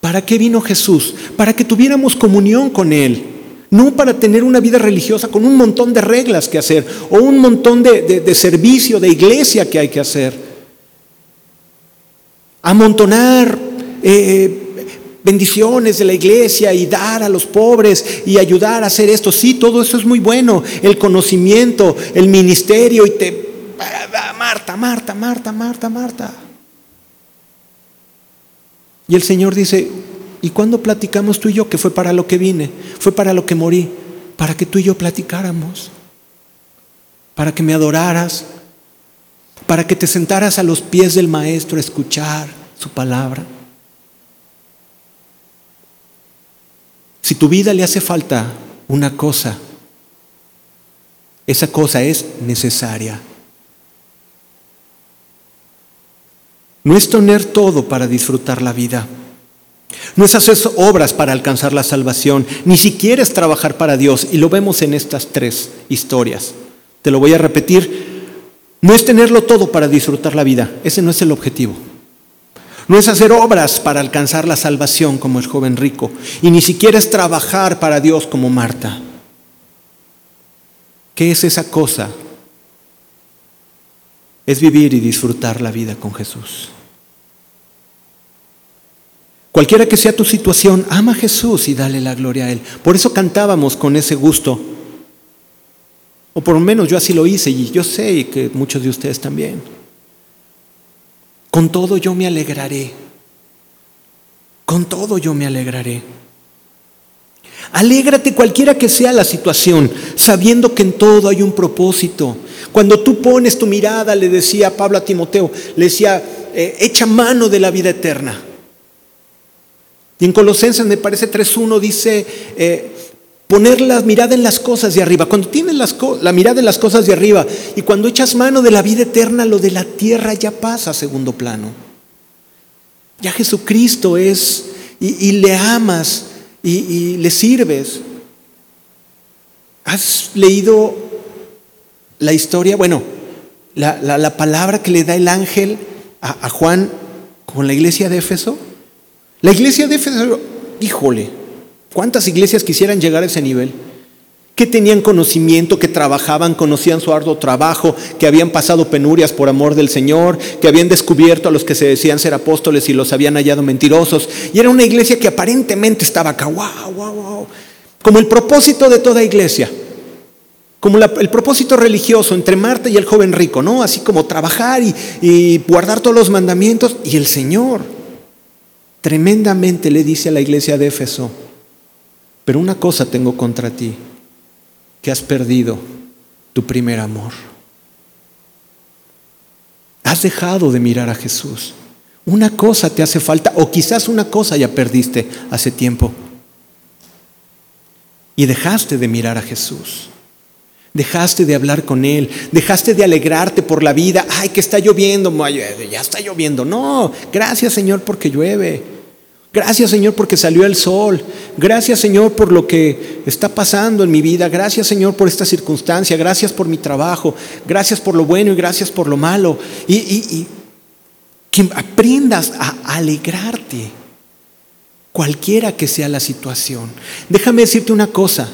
¿Para qué vino Jesús? Para que tuviéramos comunión con Él. No para tener una vida religiosa con un montón de reglas que hacer o un montón de, servicio, de iglesia que hay que hacer. Amontonar eh, bendiciones de la iglesia y dar a los pobres y ayudar a hacer esto. Sí, todo eso es muy bueno. El conocimiento, el ministerio y te... Marta, Marta, Marta, Marta, Marta. Y el Señor dice, ¿Y cuando platicamos tú y yo? Que fue para lo que vine, fue para lo que morí, para que tú y yo platicáramos, para que me adoraras, para que te sentaras a los pies del Maestro a escuchar su palabra. Si tu vida le hace falta una cosa, esa cosa es necesaria. No es tener todo para disfrutar la vida. No es hacer obras para alcanzar la salvación, ni siquiera es trabajar para Dios. Y lo vemos en estas tres historias. Te lo voy a repetir. No es tenerlo todo para disfrutar la vida. Ese no es el objetivo. No es hacer obras para alcanzar la salvación como el joven rico. Y ni siquiera es trabajar para Dios como Marta. ¿Qué es esa cosa? Es vivir y disfrutar la vida con Jesús. Cualquiera que sea tu situación, ama a Jesús y dale la gloria a Él. Por eso cantábamos con ese gusto. O por lo menos yo así lo hice y yo sé que muchos de ustedes también. Con todo yo me alegraré. Con todo yo me alegraré. Alégrate cualquiera que sea la situación, sabiendo que en todo hay un propósito. Cuando tú pones tu mirada, le decía Pablo a Timoteo, le decía, eh, echa mano de la vida eterna. Y en Colosenses me parece 3.1 dice, eh, poner la mirada en las cosas de arriba. Cuando tienes la mirada en las cosas de arriba y cuando echas mano de la vida eterna, lo de la tierra ya pasa a segundo plano. Ya Jesucristo es, y, le amas y, le sirves. ¿Has leído la historia? Bueno, la, palabra que le da el ángel a, a Juan con la iglesia de Éfeso. La iglesia de Éfeso, híjole, ¿cuántas iglesias quisieran llegar a ese nivel? Que tenían conocimiento, que trabajaban, conocían su arduo trabajo, que habían pasado penurias por amor del Señor, que habían descubierto a los que se decían ser apóstoles y los habían hallado mentirosos. Y era una iglesia que aparentemente estaba acá, wow, wow, wow. como el propósito de toda iglesia, como el propósito religioso entre Marta y el joven rico, ¿no? Así como trabajar y, y guardar todos los mandamientos. Y el Señor tremendamente le dice a la iglesia de Éfeso, pero una cosa tengo contra ti, que has perdido tu primer amor. Has dejado de mirar a Jesús. Una cosa te hace falta, o quizás una cosa ya perdiste hace tiempo. Y dejaste de mirar a Jesús. Dejaste de hablar con Él, dejaste de alegrarte por la vida. Ay, que está lloviendo, ya está lloviendo. No, gracias Señor porque llueve. Gracias Señor porque salió el sol. Gracias Señor por lo que está pasando en mi vida. Gracias Señor por esta circunstancia. Gracias por mi trabajo. Gracias por lo bueno y gracias por lo malo. Y, que aprendas a alegrarte, cualquiera que sea la situación. Déjame decirte una cosa.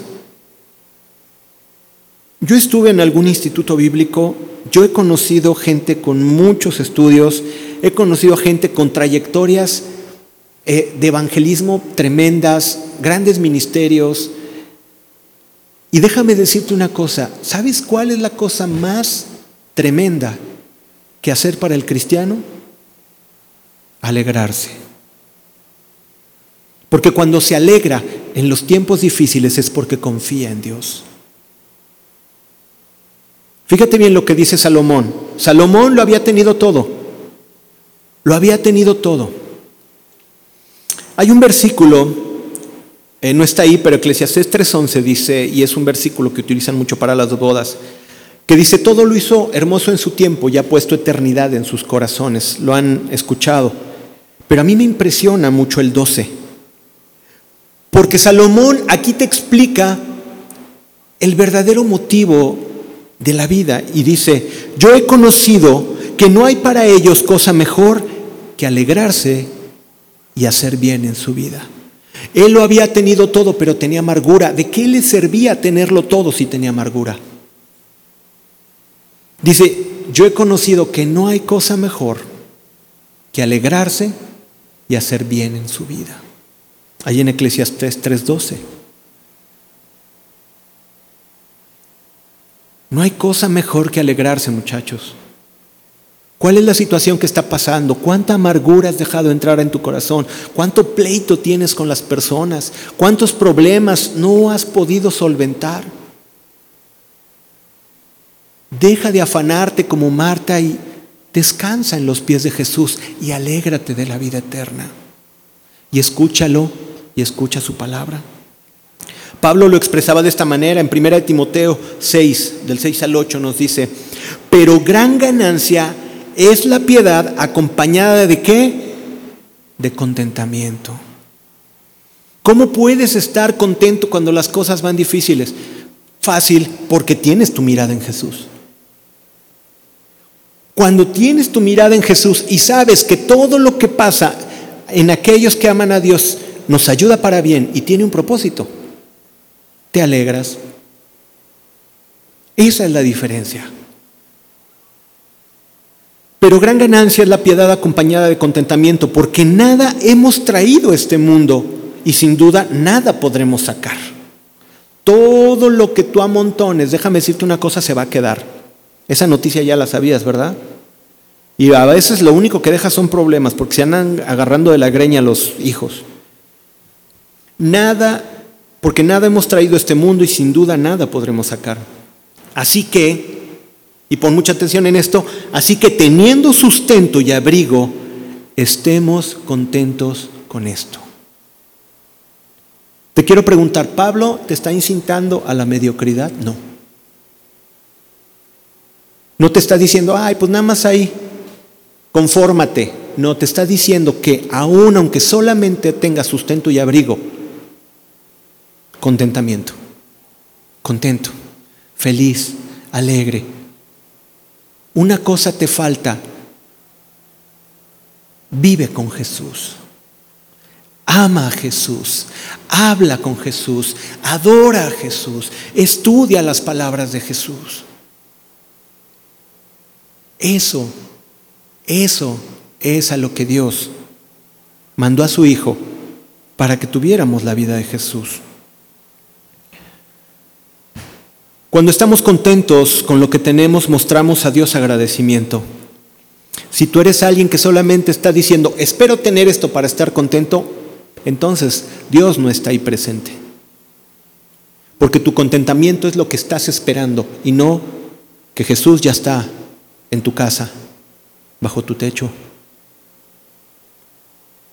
Yo estuve en algún instituto bíblico, yo he conocido gente con muchos estudios, he conocido gente con trayectorias eh, de evangelismo tremendas, grandes ministerios. Y déjame decirte una cosa, ¿sabes cuál es la cosa más tremenda que hacer para el cristiano? Alegrarse. Porque cuando se alegra en los tiempos difíciles es porque confía en Dios. Fíjate bien lo que dice Salomón. Salomón lo había tenido todo. Lo había tenido todo. Hay un versículo, eh, no está ahí, pero Eclesiastés 3.11 dice, y es un versículo que utilizan mucho para las bodas, que dice, todo lo hizo hermoso en su tiempo y ha puesto eternidad en sus corazones. Lo han escuchado. Pero a mí me impresiona mucho el 12. Porque Salomón aquí te explica el verdadero motivo de la vida y dice, yo he conocido que no hay para ellos cosa mejor que alegrarse y hacer bien en su vida. Él lo había tenido todo, pero tenía amargura. ¿De qué le servía tenerlo todo si tenía amargura? Dice, yo he conocido que no hay cosa mejor que alegrarse y hacer bien en su vida. Ahí en Eclesiastes 3:12. No hay cosa mejor que alegrarse, muchachos. ¿Cuál es la situación que está pasando? ¿Cuánta amargura has dejado entrar en tu corazón? ¿Cuánto pleito tienes con las personas? ¿Cuántos problemas no has podido solventar? Deja de afanarte como Marta y descansa en los pies de Jesús y alégrate de la vida eterna. Y escúchalo y escucha su palabra. Pablo lo expresaba de esta manera en 1 Timoteo 6, del 6 al 8 nos dice, pero gran ganancia es la piedad acompañada de qué? De contentamiento. ¿Cómo puedes estar contento cuando las cosas van difíciles? Fácil, porque tienes tu mirada en Jesús. Cuando tienes tu mirada en Jesús y sabes que todo lo que pasa en aquellos que aman a Dios nos ayuda para bien y tiene un propósito, te alegras. Esa es la diferencia. Pero gran ganancia es la piedad acompañada de contentamiento, porque nada hemos traído a este mundo y sin duda nada podremos sacar. Todo lo que tú amontones, déjame decirte una cosa, se va a quedar. Esa noticia ya la sabías, ¿verdad? Y a veces lo único que deja son problemas, porque se andan agarrando de la greña los hijos. Nada, porque nada hemos traído a este mundo y sin duda nada podremos sacar. Así que y pon mucha atención en esto. Así que teniendo sustento y abrigo, estemos contentos con esto. Te quiero preguntar, ¿Pablo te está incitando a la mediocridad? No. No te está diciendo, ay, pues nada más ahí, confórmate. No, te está diciendo que aún aunque solamente tengas sustento y abrigo, contentamiento, contento, feliz, alegre, una cosa te falta. Vive con Jesús. Ama a Jesús. Habla con Jesús. Adora a Jesús. Estudia las palabras de Jesús. Eso, eso es a lo que Dios mandó a su Hijo para que tuviéramos la vida de Jesús. Cuando estamos contentos con lo que tenemos, mostramos a Dios agradecimiento. Si tú eres alguien que solamente está diciendo, espero tener esto para estar contento, entonces Dios no está ahí presente. Porque tu contentamiento es lo que estás esperando y no que Jesús ya está en tu casa, bajo tu techo.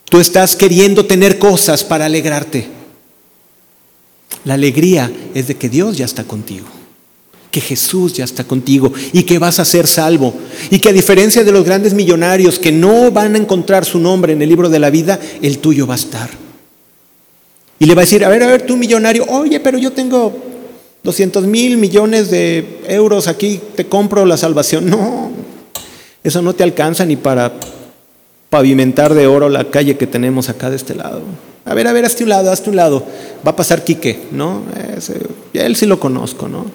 Tú estás queriendo tener cosas para alegrarte. La alegría es de que Dios ya está contigo, que Jesús ya está contigo y que vas a ser salvo. Y que a diferencia de los grandes millonarios que no van a encontrar su nombre en el libro de la vida, el tuyo va a estar. Y le va a decir, a ver, a ver, tú millonario, oye, pero yo tengo 200 mil millones de euros aquí, te compro la salvación. No, eso no te alcanza ni para pavimentar de oro la calle que tenemos acá de este lado. A ver, a ver, hazte un lado, hazte un lado. Va a pasar Quique, ¿no? él sí lo conozco, ¿no?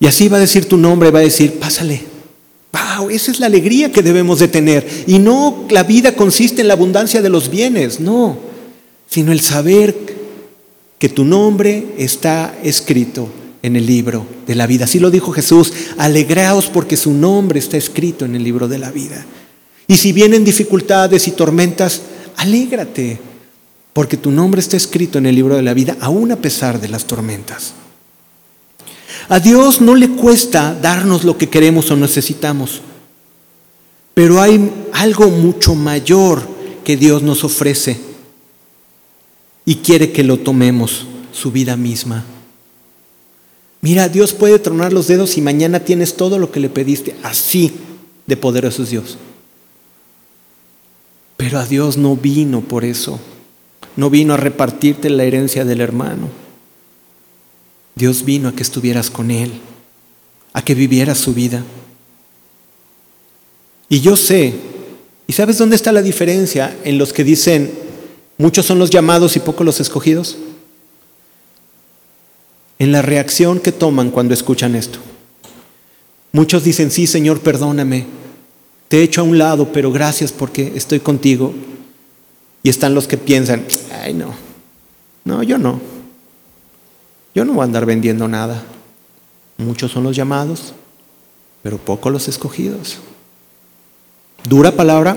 Y así va a decir tu nombre, va a decir, pásale. Wow, esa es la alegría que debemos de tener. Y no la vida consiste en la abundancia de los bienes, no, sino el saber que tu nombre está escrito en el libro de la vida. Así lo dijo Jesús, alegraos porque su nombre está escrito en el libro de la vida. Y si vienen dificultades y tormentas, alégrate, porque tu nombre está escrito en el libro de la vida, aún a pesar de las tormentas. A Dios no le cuesta darnos lo que queremos o necesitamos, pero hay algo mucho mayor que Dios nos ofrece y quiere que lo tomemos, su vida misma. Mira, Dios puede tronar los dedos y mañana tienes todo lo que le pediste, así de poderoso es Dios. Pero a Dios no vino por eso. No vino a repartirte la herencia del hermano. Dios vino a que estuvieras con Él, a que vivieras su vida. Y yo sé, ¿y sabes dónde está la diferencia en los que dicen, muchos son los llamados y pocos los escogidos? En la reacción que toman cuando escuchan esto. Muchos dicen, sí, Señor, perdóname, te he hecho a un lado, pero gracias porque estoy contigo. Y están los que piensan, ay no, no, yo no. Yo no voy a andar vendiendo nada. Muchos son los llamados, pero pocos los escogidos. Dura palabra,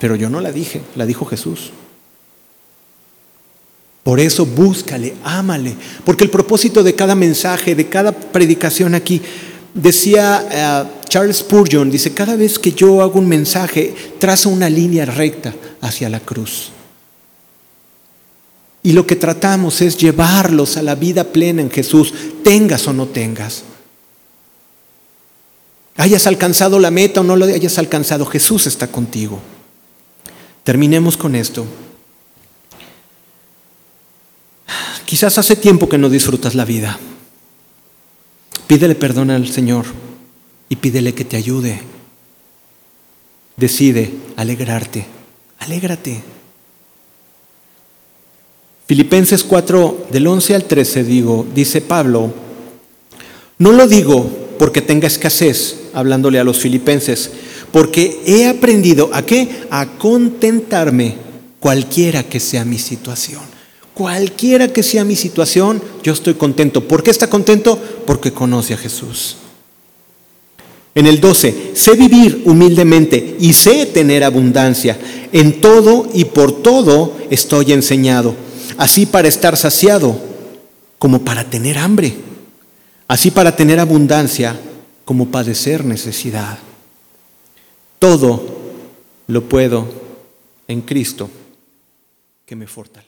pero yo no la dije, la dijo Jesús. Por eso búscale, ámale, porque el propósito de cada mensaje, de cada predicación aquí, decía eh, Charles Spurgeon dice, cada vez que yo hago un mensaje, trazo una línea recta hacia la cruz. Y lo que tratamos es llevarlos a la vida plena en Jesús, tengas o no tengas. Hayas alcanzado la meta o no lo hayas alcanzado, Jesús está contigo. Terminemos con esto. Quizás hace tiempo que no disfrutas la vida. Pídele perdón al Señor y pídele que te ayude. Decide alegrarte, alégrate. Filipenses 4, del 11 al 13, digo, dice Pablo, no lo digo porque tenga escasez, hablándole a los filipenses, porque he aprendido a qué? A contentarme cualquiera que sea mi situación. Cualquiera que sea mi situación, yo estoy contento. ¿Por qué está contento? Porque conoce a Jesús. En el 12, sé vivir humildemente y sé tener abundancia. En todo y por todo estoy enseñado. Así para estar saciado como para tener hambre. Así para tener abundancia como padecer necesidad. Todo lo puedo en Cristo que me fortalece.